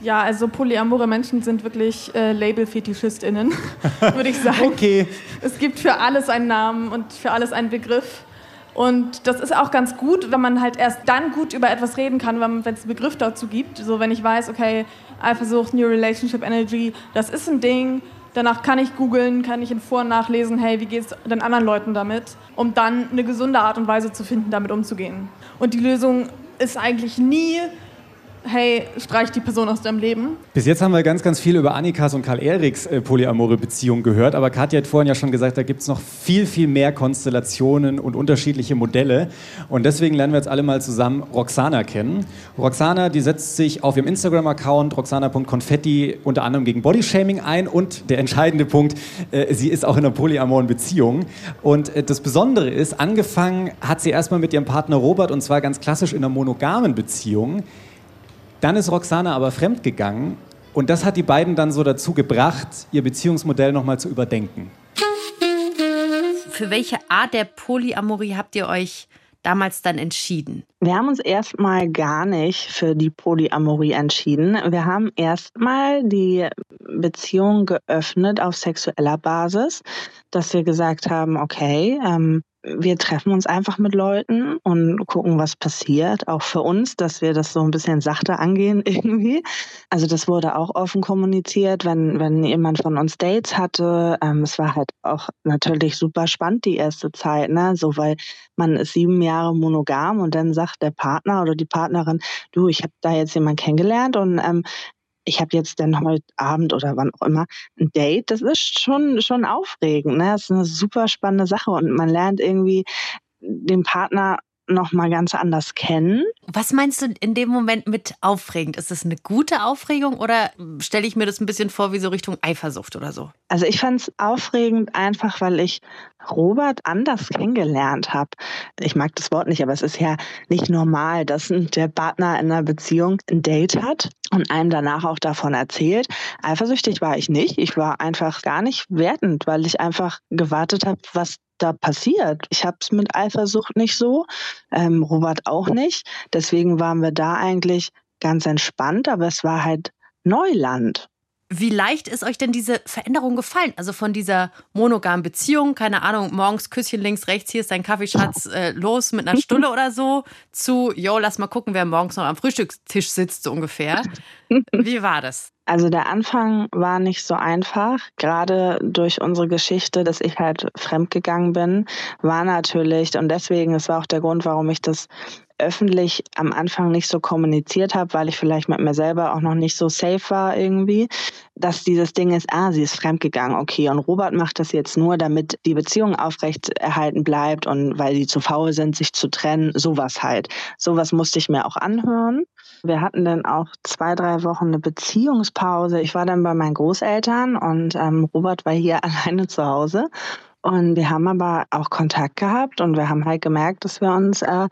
Ja, also polyamore Menschen sind wirklich äh, Label-FetischistInnen, würde ich sagen. Okay. Es gibt für alles einen Namen und für alles einen Begriff. Und das ist auch ganz gut, wenn man halt erst dann gut über etwas reden kann, wenn es einen Begriff dazu gibt. So, wenn ich weiß, okay, Eifersucht, New Relationship Energy, das ist ein Ding. Danach kann ich googeln, kann ich in Vor- und nachlesen, hey, wie geht es den anderen Leuten damit, um dann eine gesunde Art und Weise zu finden, damit umzugehen. Und die Lösung ist eigentlich nie hey, streich die Person aus deinem Leben. Bis jetzt haben wir ganz, ganz viel über Annikas und Karl Eriks äh, polyamore Beziehung gehört, aber Katja hat vorhin ja schon gesagt, da gibt es noch viel, viel mehr Konstellationen und unterschiedliche Modelle. Und deswegen lernen wir jetzt alle mal zusammen Roxana kennen. Roxana, die setzt sich auf ihrem Instagram-Account roxana.confetti unter anderem gegen Bodyshaming ein und der entscheidende Punkt, äh, sie ist auch in einer polyamoren Beziehung. Und äh, das Besondere ist, angefangen hat sie erstmal mit ihrem Partner Robert und zwar ganz klassisch in einer monogamen Beziehung. Dann ist Roxana aber fremdgegangen und das hat die beiden dann so dazu gebracht, ihr Beziehungsmodell nochmal zu überdenken. Für welche Art der Polyamorie habt ihr euch damals dann entschieden? Wir haben uns erstmal gar nicht für die Polyamorie entschieden. Wir haben erstmal die Beziehung geöffnet auf sexueller Basis, dass wir gesagt haben, okay, ähm, wir treffen uns einfach mit Leuten und gucken, was passiert. Auch für uns, dass wir das so ein bisschen sachter angehen irgendwie. Also das wurde auch offen kommuniziert, wenn, wenn jemand von uns Dates hatte. Ähm, es war halt auch natürlich super spannend die erste Zeit, ne? So weil man ist sieben Jahre monogam und dann sagt der Partner oder die Partnerin, du, ich habe da jetzt jemanden kennengelernt und ähm, ich habe jetzt dann heute Abend oder wann auch immer ein Date, das ist schon, schon aufregend. Ne? Das ist eine super spannende Sache und man lernt irgendwie den Partner noch mal ganz anders kennen. Was meinst du in dem Moment mit aufregend? Ist das eine gute Aufregung oder stelle ich mir das ein bisschen vor wie so Richtung Eifersucht oder so? Also ich fand es aufregend einfach, weil ich Robert anders kennengelernt habe. Ich mag das Wort nicht, aber es ist ja nicht normal, dass der Partner in einer Beziehung ein Date hat und einem danach auch davon erzählt. Eifersüchtig war ich nicht. Ich war einfach gar nicht wertend, weil ich einfach gewartet habe, was da passiert. Ich habe es mit Eifersucht nicht so, ähm, Robert auch nicht. Deswegen waren wir da eigentlich ganz entspannt, aber es war halt Neuland. Wie leicht ist euch denn diese Veränderung gefallen? Also von dieser monogamen Beziehung, keine Ahnung, morgens Küsschen links, rechts, hier ist dein Kaffeeschatz, äh, los mit einer Stulle oder so, zu, yo, lass mal gucken, wer morgens noch am Frühstückstisch sitzt, so ungefähr. Wie war das? Also der Anfang war nicht so einfach. Gerade durch unsere Geschichte, dass ich halt fremdgegangen bin, war natürlich, und deswegen, das war auch der Grund, warum ich das öffentlich am Anfang nicht so kommuniziert habe, weil ich vielleicht mit mir selber auch noch nicht so safe war irgendwie, dass dieses Ding ist, ah, sie ist fremdgegangen, okay, und Robert macht das jetzt nur, damit die Beziehung aufrecht erhalten bleibt und weil sie zu faul sind, sich zu trennen, sowas halt. Sowas musste ich mir auch anhören. Wir hatten dann auch zwei, drei Wochen eine Beziehungspause. Ich war dann bei meinen Großeltern und ähm, Robert war hier alleine zu Hause. Und wir haben aber auch Kontakt gehabt und wir haben halt gemerkt, dass wir uns äh,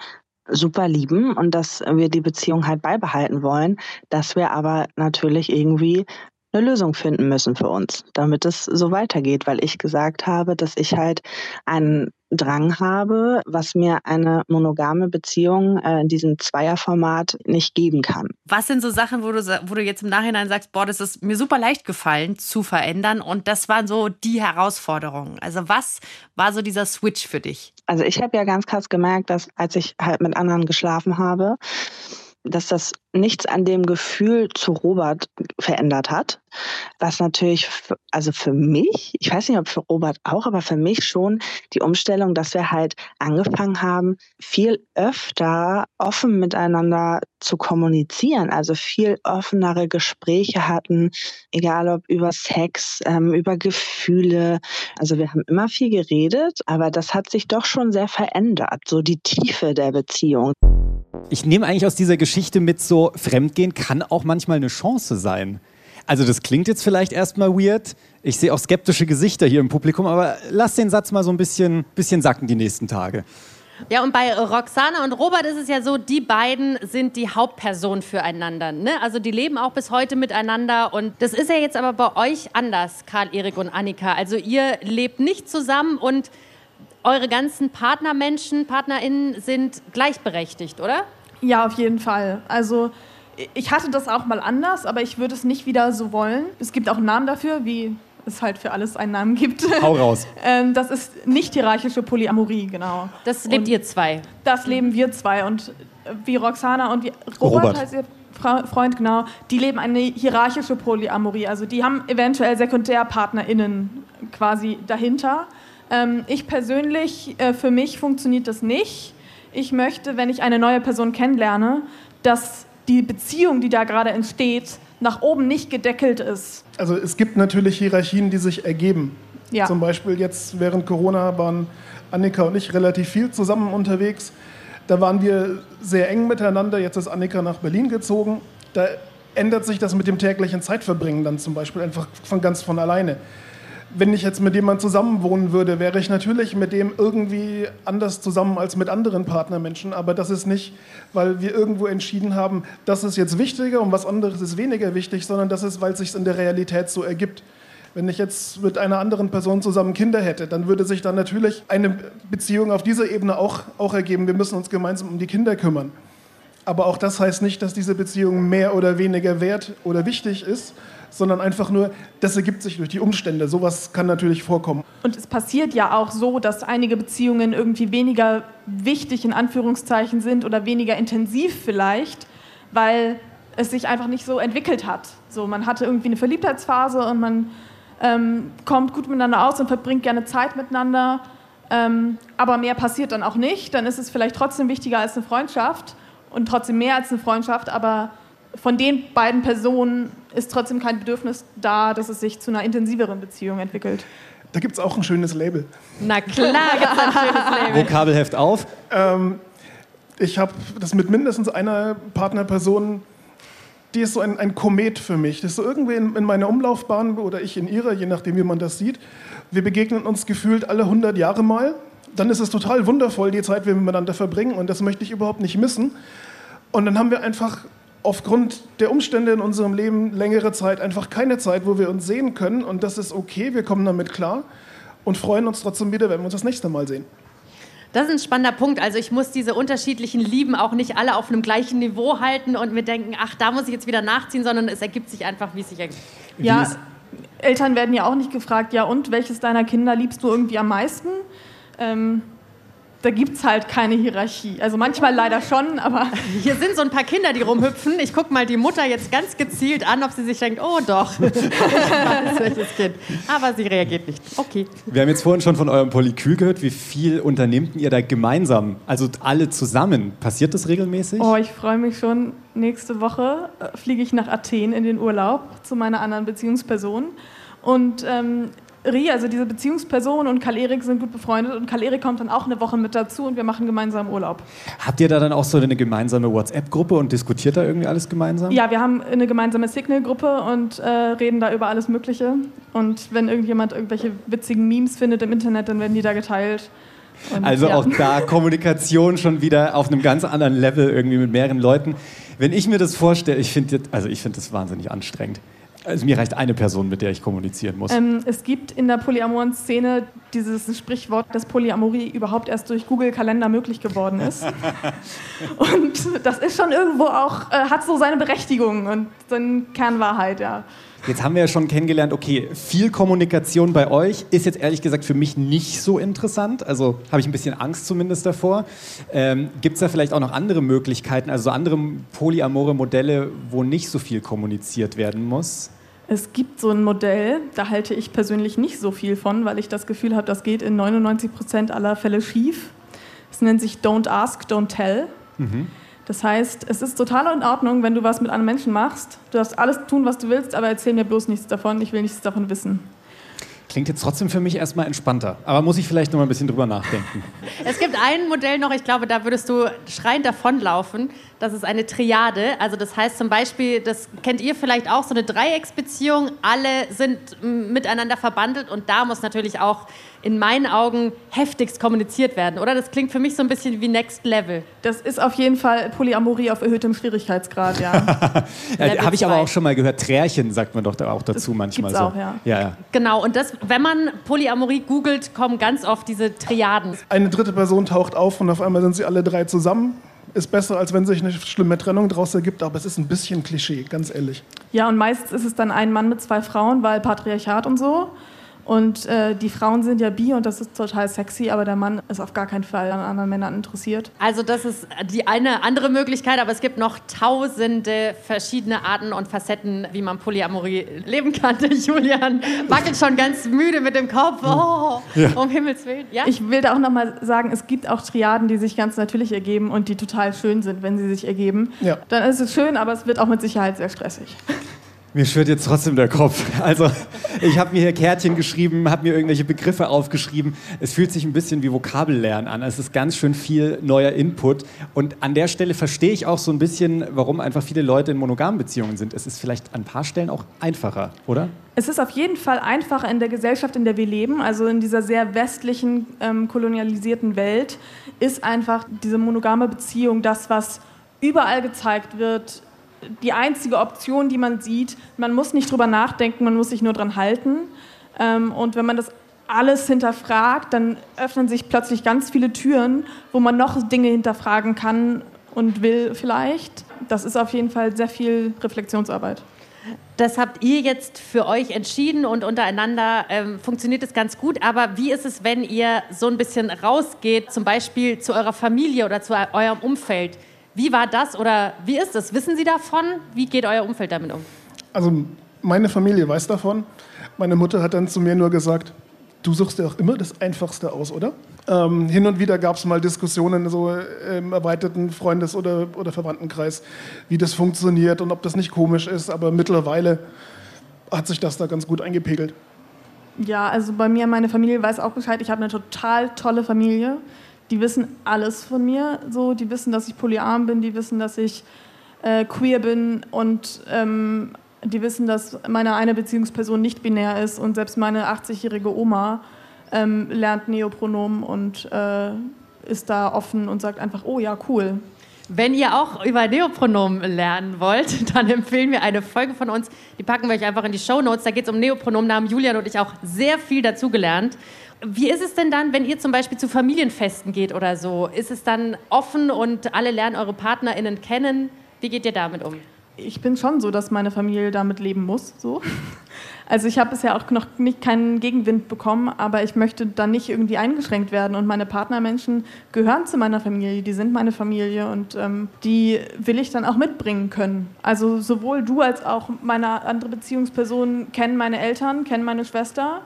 super lieben und dass wir die Beziehung halt beibehalten wollen, dass wir aber natürlich irgendwie eine Lösung finden müssen für uns, damit es so weitergeht, weil ich gesagt habe, dass ich halt einen Drang habe, was mir eine monogame Beziehung äh, in diesem Zweierformat nicht geben kann. Was sind so Sachen, wo du, wo du jetzt im Nachhinein sagst, boah, das ist mir super leicht gefallen zu verändern und das waren so die Herausforderungen. Also was war so dieser Switch für dich? Also ich habe ja ganz krass gemerkt, dass als ich halt mit anderen geschlafen habe, dass das nichts an dem Gefühl zu Robert verändert hat. Was natürlich, also für mich, ich weiß nicht, ob für Robert auch, aber für mich schon die Umstellung, dass wir halt angefangen haben, viel öfter offen miteinander zu kommunizieren, also viel offenere Gespräche hatten, egal ob über Sex, ähm, über Gefühle. Also wir haben immer viel geredet, aber das hat sich doch schon sehr verändert, so die Tiefe der Beziehung. Ich nehme eigentlich aus dieser Geschichte mit so, Fremdgehen kann auch manchmal eine Chance sein. Also das klingt jetzt vielleicht erstmal weird. Ich sehe auch skeptische Gesichter hier im Publikum, aber lass den Satz mal so ein bisschen, bisschen sacken die nächsten Tage. Ja, und bei Roxana und Robert ist es ja so, die beiden sind die Hauptperson füreinander. Ne? Also die leben auch bis heute miteinander. Und das ist ja jetzt aber bei euch anders, Karl, Erik und Annika. Also ihr lebt nicht zusammen und eure ganzen Partnermenschen, PartnerInnen sind gleichberechtigt, oder? Ja, auf jeden Fall. Also ich hatte das auch mal anders, aber ich würde es nicht wieder so wollen. Es gibt auch einen Namen dafür, wie es halt für alles einen Namen gibt. Hau raus. ähm, das ist nicht hierarchische Polyamorie, genau. Das lebt und ihr zwei. Das leben wir zwei. Und wie Roxana und wie Robert, Robert. heißt ihr Freund, genau, die leben eine hierarchische Polyamorie. Also die haben eventuell SekundärpartnerInnen quasi dahinter. Ähm, ich persönlich, äh, für mich funktioniert das nicht. Ich möchte, wenn ich eine neue Person kennenlerne, dass die Beziehung, die da gerade entsteht, nach oben nicht gedeckelt ist. Also es gibt natürlich Hierarchien, die sich ergeben. Ja. Zum Beispiel jetzt während Corona waren Annika und ich relativ viel zusammen unterwegs. Da waren wir sehr eng miteinander. Jetzt ist Annika nach Berlin gezogen. Da ändert sich das mit dem täglichen Zeitverbringen dann zum Beispiel einfach von ganz von alleine wenn ich jetzt mit jemandem zusammenwohnen würde, wäre ich natürlich mit dem irgendwie anders zusammen als mit anderen Partnermenschen. Aber das ist nicht, weil wir irgendwo entschieden haben, das ist jetzt wichtiger und was anderes ist weniger wichtig, sondern das ist, weil es sich in der Realität so ergibt. Wenn ich jetzt mit einer anderen Person zusammen Kinder hätte, dann würde sich dann natürlich eine Beziehung auf dieser Ebene auch, auch ergeben. Wir müssen uns gemeinsam um die Kinder kümmern. Aber auch das heißt nicht, dass diese Beziehung mehr oder weniger wert oder wichtig ist, sondern einfach nur, das ergibt sich durch die Umstände. Sowas kann natürlich vorkommen. Und es passiert ja auch so, dass einige Beziehungen irgendwie weniger wichtig in Anführungszeichen sind oder weniger intensiv vielleicht, weil es sich einfach nicht so entwickelt hat. So, man hatte irgendwie eine Verliebtheitsphase und man ähm, kommt gut miteinander aus und verbringt gerne Zeit miteinander. Ähm, aber mehr passiert dann auch nicht. Dann ist es vielleicht trotzdem wichtiger als eine Freundschaft und trotzdem mehr als eine Freundschaft, aber von den beiden Personen ist trotzdem kein Bedürfnis da, dass es sich zu einer intensiveren Beziehung entwickelt. Da gibt es auch ein schönes Label. Na klar, gibt es ein schönes Label. Vokabelheft auf. Ähm, ich habe das mit mindestens einer Partnerperson, die ist so ein, ein Komet für mich. Das ist so irgendwie in, in meiner Umlaufbahn oder ich in ihrer, je nachdem, wie man das sieht. Wir begegnen uns gefühlt alle 100 Jahre mal. Dann ist es total wundervoll, die Zeit, die wir miteinander verbringen und das möchte ich überhaupt nicht missen. Und dann haben wir einfach aufgrund der Umstände in unserem Leben längere Zeit einfach keine Zeit, wo wir uns sehen können. Und das ist okay, wir kommen damit klar und freuen uns trotzdem wieder, wenn wir uns das nächste Mal sehen. Das ist ein spannender Punkt. Also ich muss diese unterschiedlichen Lieben auch nicht alle auf einem gleichen Niveau halten und mir denken, ach, da muss ich jetzt wieder nachziehen, sondern es ergibt sich einfach, wie es sich ergibt. Ja, Eltern werden ja auch nicht gefragt, ja und, welches deiner Kinder liebst du irgendwie am meisten? Ähm, da gibt es halt keine Hierarchie. Also manchmal leider schon, aber. Hier sind so ein paar Kinder, die rumhüpfen. Ich gucke mal die Mutter jetzt ganz gezielt an, ob sie sich denkt, oh doch, welches Kind. Aber sie reagiert nicht. Okay. Wir haben jetzt vorhin schon von eurem Polykül gehört. Wie viel unternehmt ihr da gemeinsam? Also alle zusammen. Passiert das regelmäßig? Oh, ich freue mich schon. Nächste Woche äh, fliege ich nach Athen in den Urlaub zu meiner anderen Beziehungsperson. Und ähm, Rie, also diese Beziehungsperson und Karl-Erik sind gut befreundet und Karl-Erik kommt dann auch eine Woche mit dazu und wir machen gemeinsam Urlaub. Habt ihr da dann auch so eine gemeinsame WhatsApp-Gruppe und diskutiert da irgendwie alles gemeinsam? Ja, wir haben eine gemeinsame Signal-Gruppe und äh, reden da über alles Mögliche. Und wenn irgendjemand irgendwelche witzigen Memes findet im Internet, dann werden die da geteilt. Und, also ja. auch da Kommunikation schon wieder auf einem ganz anderen Level irgendwie mit mehreren Leuten. Wenn ich mir das vorstelle, ich finde also find das wahnsinnig anstrengend. Also mir reicht eine Person, mit der ich kommunizieren muss. Ähm, es gibt in der polyamoren Szene dieses Sprichwort, dass Polyamorie überhaupt erst durch Google-Kalender möglich geworden ist. und das ist schon irgendwo auch, äh, hat so seine Berechtigung und seine Kernwahrheit, ja. Jetzt haben wir ja schon kennengelernt, okay, viel Kommunikation bei euch ist jetzt ehrlich gesagt für mich nicht so interessant. Also habe ich ein bisschen Angst zumindest davor. Ähm, Gibt es da vielleicht auch noch andere Möglichkeiten, also andere polyamore Modelle, wo nicht so viel kommuniziert werden muss? Es gibt so ein Modell, da halte ich persönlich nicht so viel von, weil ich das Gefühl habe, das geht in 99 Prozent aller Fälle schief. Es nennt sich Don't Ask, Don't Tell. Mhm. Das heißt, es ist total in Ordnung, wenn du was mit einem Menschen machst. Du darfst alles tun, was du willst, aber erzähl mir bloß nichts davon. Ich will nichts davon wissen. Klingt jetzt trotzdem für mich erstmal entspannter, aber muss ich vielleicht noch mal ein bisschen drüber nachdenken. Es gibt ein Modell noch, ich glaube, da würdest du schreiend davonlaufen. Das ist eine Triade. Also das heißt zum Beispiel, das kennt ihr vielleicht auch, so eine Dreiecksbeziehung. Alle sind miteinander verbandelt und da muss natürlich auch in meinen Augen heftigst kommuniziert werden, oder? Das klingt für mich so ein bisschen wie Next Level. Das ist auf jeden Fall Polyamorie auf erhöhtem Schwierigkeitsgrad, ja. ja Habe ich aber auch schon mal gehört. Trärchen sagt man doch da auch dazu das manchmal gibt's so. Auch, ja. Ja, ja. Genau, und das, wenn man Polyamorie googelt, kommen ganz oft diese Triaden. Eine dritte Person taucht auf und auf einmal sind sie alle drei zusammen ist besser, als wenn sich eine schlimme Trennung daraus ergibt, aber es ist ein bisschen Klischee, ganz ehrlich. Ja, und meistens ist es dann ein Mann mit zwei Frauen, weil Patriarchat und so. Und äh, die Frauen sind ja bi und das ist total sexy, aber der Mann ist auf gar keinen Fall an anderen Männern interessiert. Also das ist die eine andere Möglichkeit, aber es gibt noch tausende verschiedene Arten und Facetten, wie man Polyamorie leben kann. Julian wackelt schon ganz müde mit dem Kopf. Oh, ja. um Himmels Willen. Ja? Ich will da auch nochmal sagen, es gibt auch Triaden, die sich ganz natürlich ergeben und die total schön sind, wenn sie sich ergeben. Ja. Dann ist es schön, aber es wird auch mit Sicherheit sehr stressig. Mir schwirrt jetzt trotzdem der Kopf. Also, ich habe mir hier Kärtchen geschrieben, habe mir irgendwelche Begriffe aufgeschrieben. Es fühlt sich ein bisschen wie Vokabellernen an. Es ist ganz schön viel neuer Input. Und an der Stelle verstehe ich auch so ein bisschen, warum einfach viele Leute in monogamen Beziehungen sind. Es ist vielleicht an ein paar Stellen auch einfacher, oder? Es ist auf jeden Fall einfacher in der Gesellschaft, in der wir leben, also in dieser sehr westlichen, ähm, kolonialisierten Welt, ist einfach diese monogame Beziehung das, was überall gezeigt wird, die einzige Option, die man sieht. Man muss nicht drüber nachdenken, man muss sich nur dran halten. Ähm, und wenn man das alles hinterfragt, dann öffnen sich plötzlich ganz viele Türen, wo man noch Dinge hinterfragen kann und will vielleicht. Das ist auf jeden Fall sehr viel Reflexionsarbeit. Das habt ihr jetzt für euch entschieden und untereinander ähm, funktioniert es ganz gut. Aber wie ist es, wenn ihr so ein bisschen rausgeht, zum Beispiel zu eurer Familie oder zu eurem Umfeld? Wie war das oder wie ist es? Wissen Sie davon? Wie geht euer Umfeld damit um? Also meine Familie weiß davon. Meine Mutter hat dann zu mir nur gesagt, du suchst dir auch immer das Einfachste aus, oder? Ähm, hin und wieder gab es mal Diskussionen so im erweiterten Freundes- oder, oder Verwandtenkreis, wie das funktioniert und ob das nicht komisch ist. Aber mittlerweile hat sich das da ganz gut eingepegelt. Ja, also bei mir, meine Familie weiß auch Bescheid. Ich habe eine total tolle Familie die wissen alles von mir. So, die wissen, dass ich polyarm bin, die wissen, dass ich äh, queer bin und ähm, die wissen, dass meine eine Beziehungsperson nicht binär ist und selbst meine 80-jährige Oma ähm, lernt Neopronomen und äh, ist da offen und sagt einfach, oh ja, cool. Wenn ihr auch über Neopronomen lernen wollt, dann empfehlen wir eine Folge von uns. Die packen wir euch einfach in die Show Notes. Da geht es um Neopronomen. Da haben Julian und ich auch sehr viel dazugelernt. Wie ist es denn dann, wenn ihr zum Beispiel zu Familienfesten geht oder so? Ist es dann offen und alle lernen eure PartnerInnen kennen? Wie geht ihr damit um? Ich bin schon so, dass meine Familie damit leben muss. So. Also ich habe bisher auch noch nicht keinen Gegenwind bekommen, aber ich möchte da nicht irgendwie eingeschränkt werden. Und meine Partnermenschen gehören zu meiner Familie, die sind meine Familie und ähm, die will ich dann auch mitbringen können. Also sowohl du als auch meine andere Beziehungsperson kennen meine Eltern, kennen meine Schwester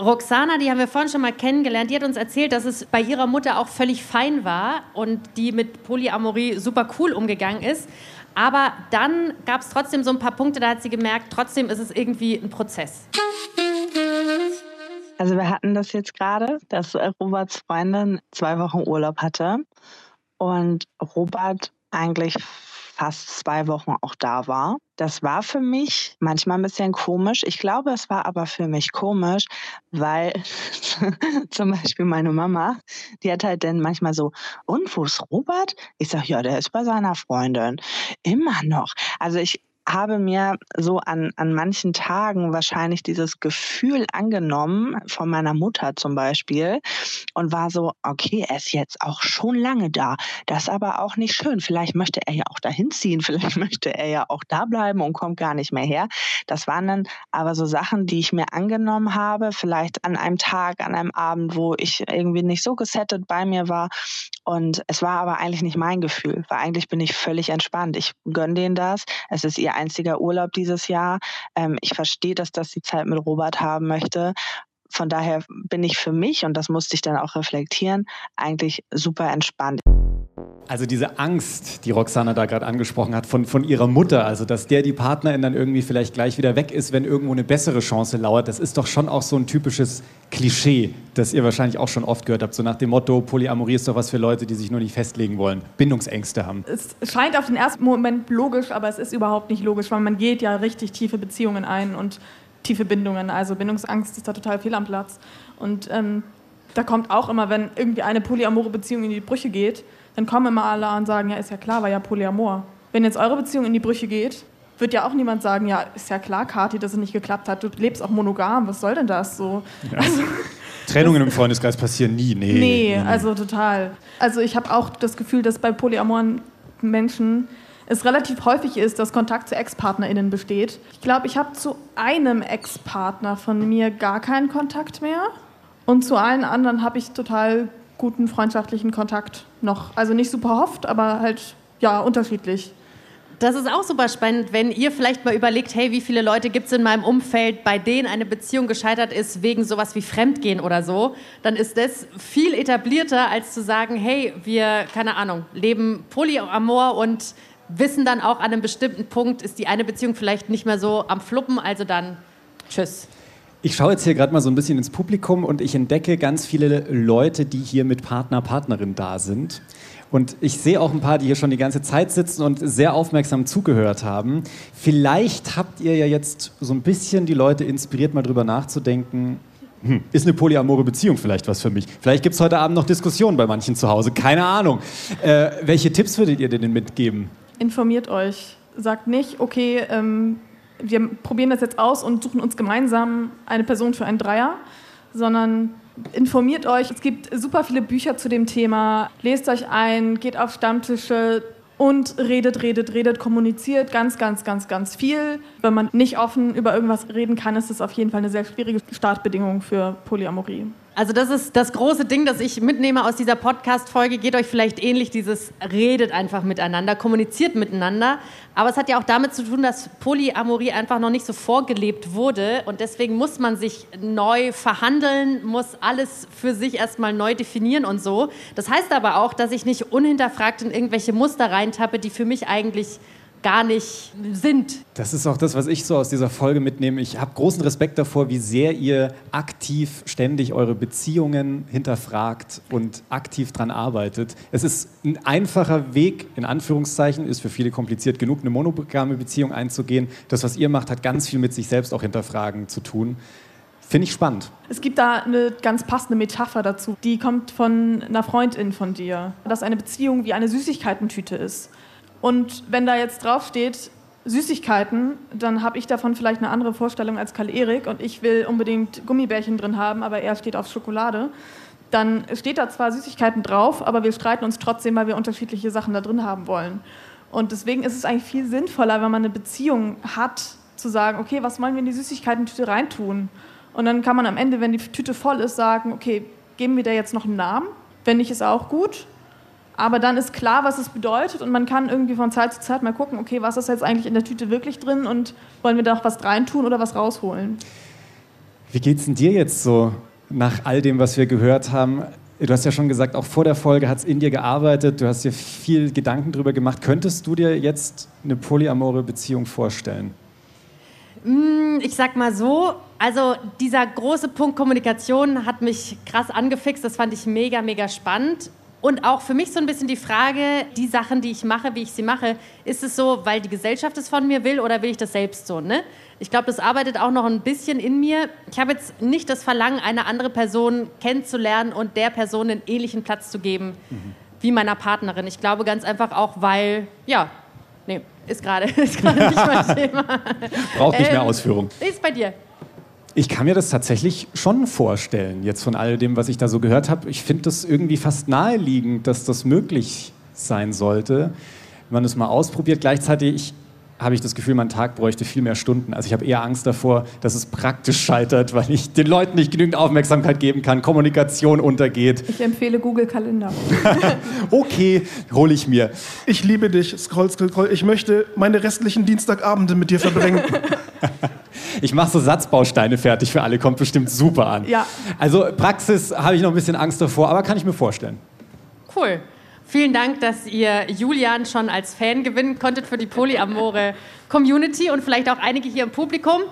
Roxana, die haben wir vorhin schon mal kennengelernt, die hat uns erzählt, dass es bei ihrer Mutter auch völlig fein war und die mit Polyamorie super cool umgegangen ist. Aber dann gab es trotzdem so ein paar Punkte, da hat sie gemerkt, trotzdem ist es irgendwie ein Prozess. Also wir hatten das jetzt gerade, dass Roberts Freundin zwei Wochen Urlaub hatte und Robert eigentlich fast zwei Wochen auch da war. Das war für mich manchmal ein bisschen komisch. Ich glaube, es war aber für mich komisch, weil zum Beispiel meine Mama, die hat halt dann manchmal so, und wo ist Robert? Ich sage, ja, der ist bei seiner Freundin. Immer noch. Also ich habe mir so an, an manchen Tagen wahrscheinlich dieses Gefühl angenommen, von meiner Mutter zum Beispiel, und war so, okay, er ist jetzt auch schon lange da. Das ist aber auch nicht schön. Vielleicht möchte er ja auch dahin ziehen, vielleicht möchte er ja auch da bleiben und kommt gar nicht mehr her. Das waren dann aber so Sachen, die ich mir angenommen habe, vielleicht an einem Tag, an einem Abend, wo ich irgendwie nicht so gesettet bei mir war. Und es war aber eigentlich nicht mein Gefühl, weil eigentlich bin ich völlig entspannt. Ich gönne denen das. Es ist ihr einziger Urlaub dieses Jahr. Ähm, ich verstehe, dass das die Zeit mit Robert haben möchte von daher bin ich für mich, und das musste ich dann auch reflektieren, eigentlich super entspannt. Also diese Angst, die Roxana da gerade angesprochen hat, von, von ihrer Mutter, also dass der die Partnerin dann irgendwie vielleicht gleich wieder weg ist, wenn irgendwo eine bessere Chance lauert, das ist doch schon auch so ein typisches Klischee, das ihr wahrscheinlich auch schon oft gehört habt, so nach dem Motto, Polyamorie ist doch was für Leute, die sich nur nicht festlegen wollen, Bindungsängste haben. Es scheint auf den ersten Moment logisch, aber es ist überhaupt nicht logisch, weil man geht ja richtig tiefe Beziehungen ein und tiefe Bindungen, also Bindungsangst ist da total viel am Platz. Und ähm, da kommt auch immer, wenn irgendwie eine polyamore Beziehung in die Brüche geht, dann kommen immer alle und sagen, ja, ist ja klar, war ja Polyamor. Wenn jetzt eure Beziehung in die Brüche geht, wird ja auch niemand sagen, ja, ist ja klar, Kathi, dass es nicht geklappt hat. Du lebst auch monogam, was soll denn das so? Ja. Also, Trennungen im Freundeskreis passieren nie, nee. Nee, nee. also total. Also ich habe auch das Gefühl, dass bei polyamoren Menschen es relativ häufig ist, dass Kontakt zu Ex-PartnerInnen besteht. Ich glaube, ich habe zu einem Ex-Partner von mir gar keinen Kontakt mehr. Und zu allen anderen habe ich total guten freundschaftlichen Kontakt noch. Also nicht super oft, aber halt ja unterschiedlich. Das ist auch super spannend, wenn ihr vielleicht mal überlegt, hey, wie viele Leute gibt es in meinem Umfeld, bei denen eine Beziehung gescheitert ist wegen sowas wie Fremdgehen oder so, dann ist das viel etablierter, als zu sagen, hey, wir, keine Ahnung, leben Polyamor und wissen dann auch an einem bestimmten Punkt, ist die eine Beziehung vielleicht nicht mehr so am Fluppen, also dann tschüss. Ich schaue jetzt hier gerade mal so ein bisschen ins Publikum und ich entdecke ganz viele Leute, die hier mit Partner, Partnerin da sind. Und ich sehe auch ein paar, die hier schon die ganze Zeit sitzen und sehr aufmerksam zugehört haben. Vielleicht habt ihr ja jetzt so ein bisschen die Leute inspiriert, mal drüber nachzudenken. Hm, ist eine polyamore Beziehung vielleicht was für mich? Vielleicht gibt es heute Abend noch Diskussionen bei manchen zu Hause. Keine Ahnung. Äh, welche Tipps würdet ihr denn mitgeben? Informiert euch. Sagt nicht, okay, ähm, wir probieren das jetzt aus und suchen uns gemeinsam eine Person für einen Dreier, sondern informiert euch. Es gibt super viele Bücher zu dem Thema. Lest euch ein, geht auf Stammtische und redet, redet, redet, kommuniziert ganz, ganz, ganz, ganz viel. Wenn man nicht offen über irgendwas reden kann, ist es auf jeden Fall eine sehr schwierige Startbedingung für Polyamorie. Also das ist das große Ding, das ich mitnehme aus dieser Podcast-Folge. Geht euch vielleicht ähnlich dieses redet einfach miteinander, kommuniziert miteinander. Aber es hat ja auch damit zu tun, dass Polyamorie einfach noch nicht so vorgelebt wurde. Und deswegen muss man sich neu verhandeln, muss alles für sich erstmal neu definieren und so. Das heißt aber auch, dass ich nicht unhinterfragt in irgendwelche Muster reintappe, die für mich eigentlich gar nicht sind. Das ist auch das, was ich so aus dieser Folge mitnehme. Ich habe großen Respekt davor, wie sehr ihr aktiv ständig eure Beziehungen hinterfragt und aktiv daran arbeitet. Es ist ein einfacher Weg, in Anführungszeichen, ist für viele kompliziert genug, eine monogame Beziehung einzugehen. Das, was ihr macht, hat ganz viel mit sich selbst auch hinterfragen zu tun. Finde ich spannend. Es gibt da eine ganz passende Metapher dazu. Die kommt von einer Freundin von dir, dass eine Beziehung wie eine Süßigkeitentüte ist. Und wenn da jetzt draufsteht, Süßigkeiten, dann habe ich davon vielleicht eine andere Vorstellung als Karl Erik und ich will unbedingt Gummibärchen drin haben, aber er steht auf Schokolade. Dann steht da zwar Süßigkeiten drauf, aber wir streiten uns trotzdem, weil wir unterschiedliche Sachen da drin haben wollen. Und deswegen ist es eigentlich viel sinnvoller, wenn man eine Beziehung hat, zu sagen, okay, was wollen wir in die Süßigkeiten-Tüte reintun? Und dann kann man am Ende, wenn die Tüte voll ist, sagen, okay, geben wir da jetzt noch einen Namen? Wenn nicht, ist auch gut. Aber dann ist klar, was es bedeutet und man kann irgendwie von Zeit zu Zeit mal gucken, okay, was ist jetzt eigentlich in der Tüte wirklich drin und wollen wir da auch was reintun oder was rausholen. Wie geht es denn dir jetzt so nach all dem, was wir gehört haben? Du hast ja schon gesagt, auch vor der Folge hat es in dir gearbeitet, du hast dir viel Gedanken darüber gemacht. Könntest du dir jetzt eine polyamore Beziehung vorstellen? Mm, ich sag mal so, also dieser große Punkt Kommunikation hat mich krass angefixt, das fand ich mega, mega spannend. Und auch für mich so ein bisschen die Frage, die Sachen, die ich mache, wie ich sie mache, ist es so, weil die Gesellschaft es von mir will oder will ich das selbst so? Ne? Ich glaube, das arbeitet auch noch ein bisschen in mir. Ich habe jetzt nicht das Verlangen, eine andere Person kennenzulernen und der Person einen ähnlichen Platz zu geben mhm. wie meiner Partnerin. Ich glaube ganz einfach auch, weil, ja, nee, ist gerade nicht mein Thema. Braucht nicht mehr ähm, Ausführung. Ist bei dir. Ich kann mir das tatsächlich schon vorstellen, jetzt von all dem, was ich da so gehört habe. Ich finde das irgendwie fast naheliegend, dass das möglich sein sollte, wenn man es mal ausprobiert. Gleichzeitig habe ich das Gefühl, mein Tag bräuchte viel mehr Stunden. Also ich habe eher Angst davor, dass es praktisch scheitert, weil ich den Leuten nicht genügend Aufmerksamkeit geben kann, Kommunikation untergeht. Ich empfehle Google Kalender. okay, hole ich mir. Ich liebe dich, Scroll, Scroll, Scroll. Ich möchte meine restlichen Dienstagabende mit dir verbringen. Ich mache so Satzbausteine fertig für alle, kommt bestimmt super an. Ja. Also Praxis habe ich noch ein bisschen Angst davor, aber kann ich mir vorstellen. Cool. Vielen Dank, dass ihr Julian schon als Fan gewinnen konntet für die polyamore Community und vielleicht auch einige hier im Publikum.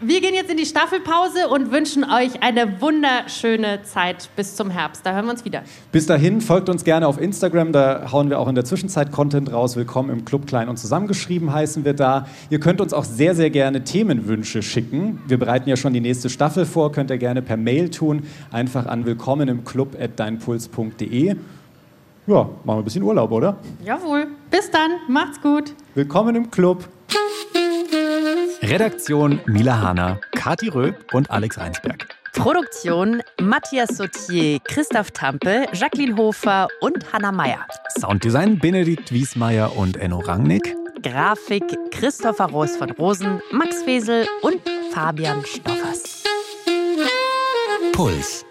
Wir gehen jetzt in die Staffelpause und wünschen euch eine wunderschöne Zeit bis zum Herbst. Da hören wir uns wieder. Bis dahin folgt uns gerne auf Instagram, da hauen wir auch in der Zwischenzeit Content raus. Willkommen im Club Klein und zusammengeschrieben heißen wir da. Ihr könnt uns auch sehr, sehr gerne Themenwünsche schicken. Wir bereiten ja schon die nächste Staffel vor, könnt ihr gerne per Mail tun. Einfach an willkommen im Club at deinpuls.de. Ja, machen wir ein bisschen Urlaub, oder? Jawohl. Bis dann. Macht's gut. Willkommen im Club. Redaktion Mila Hanna, Kati Röb und Alex Reinsberg. Produktion Matthias Sautier, Christoph Tampel, Jacqueline Hofer und Hanna Meyer. Sounddesign Benedikt Wiesmeier und Enno Rangnick. Grafik Christopher Roos von Rosen, Max Fesel und Fabian Stoffers. Puls.